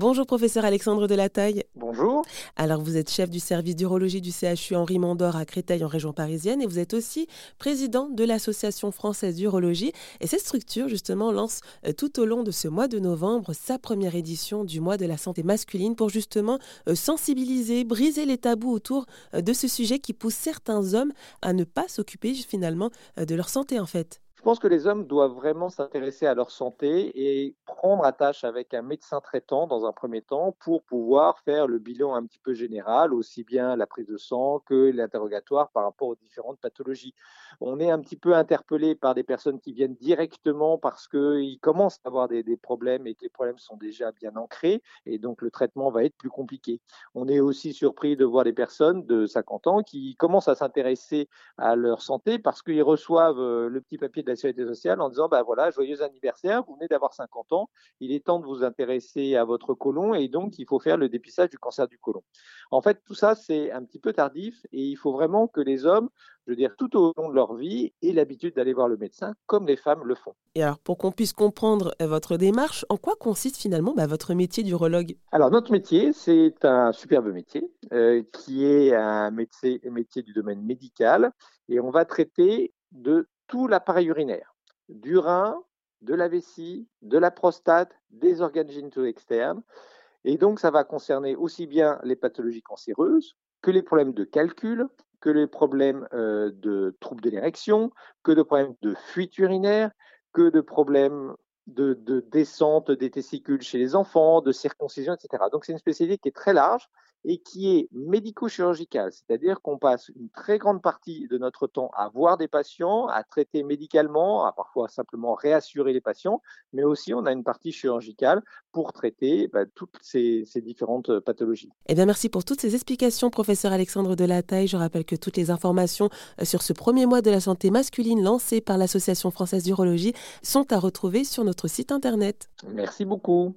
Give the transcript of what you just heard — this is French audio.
Bonjour professeur Alexandre Delataille. Bonjour. Alors vous êtes chef du service d'urologie du CHU Henri Mandor à Créteil en région parisienne et vous êtes aussi président de l'Association française d'urologie. Et cette structure justement lance euh, tout au long de ce mois de novembre sa première édition du mois de la santé masculine pour justement euh, sensibiliser, briser les tabous autour euh, de ce sujet qui pousse certains hommes à ne pas s'occuper finalement de leur santé en fait. Je pense que les hommes doivent vraiment s'intéresser à leur santé et prendre attache avec un médecin traitant dans un premier temps pour pouvoir faire le bilan un petit peu général, aussi bien la prise de sang que l'interrogatoire par rapport aux différentes pathologies. On est un petit peu interpellé par des personnes qui viennent directement parce qu'ils commencent à avoir des, problèmes et que les problèmes sont déjà bien ancrés et donc le traitement va être plus compliqué. On est aussi surpris de voir des personnes de 50 ans qui commencent à s'intéresser à leur santé parce qu'ils reçoivent euh, le petit papier de la sécurité sociale en disant, ben voilà, joyeux anniversaire, vous venez d'avoir 50 ans, il est temps de vous intéresser à votre côlon et donc il faut faire le dépistage du cancer du côlon. En fait, tout ça, c'est un petit peu tardif et il faut vraiment que les hommes, je veux dire, tout au long de leur vie, aient l'habitude d'aller voir le médecin comme les femmes le font. Et alors, pour qu'on puisse comprendre euh, votre démarche, en quoi consiste finalement bah, votre métier d'urologue? Alors, notre métier, c'est un superbe métier euh, qui est un métier, métier du domaine médical et on va traiter de tout l'appareil urinaire, du rein, de la vessie, de la prostate, des organes génitaux externes. Et donc, ça va concerner aussi bien les pathologies cancéreuses que les problèmes de calcul, que les problèmes euh, de troubles de l'érection, que de problèmes de fuite urinaire, que de problèmes de, de, descente des testicules chez les enfants, de circoncision, etc. Donc, c'est une spécialité qui est très large et qui est médico-chirurgical, c'est-à-dire qu'on passe une très grande partie de notre temps à voir des patients, à traiter médicalement, à parfois simplement réassurer les patients, mais aussi on a une partie chirurgicale pour traiter bah, toutes ces, ces, différentes pathologies. Eh bien, merci pour toutes ces explications, professeur Alexandre Delataille. Je rappelle que toutes les informations euh, sur ce premier mois de la santé masculine lancé par l'Association française d'urologie sont à retrouver sur notre site internet. Merci beaucoup.